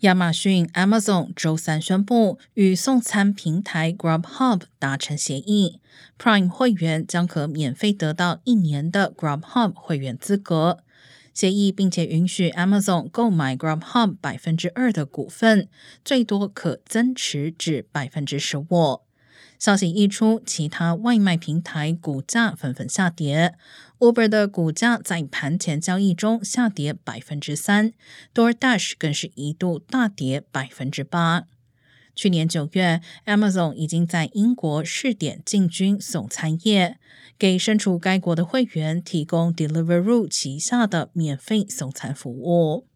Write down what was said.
亚马逊 Amazon 周三宣布与送餐平台 Grubhub 达成协议，Prime 会员将可免费得到一年的 Grubhub 会员资格。协议并且允许 Amazon 购买 Grubhub 百分之二的股份，最多可增持至百分之十五。消息一出，其他外卖平台股价纷纷下跌。Uber 的股价在盘前交易中下跌百分之三，DoorDash 更是一度大跌百分之八。去年九月，Amazon 已经在英国试点进军送餐业，给身处该国的会员提供 Deliveroo 旗下的免费送餐服务。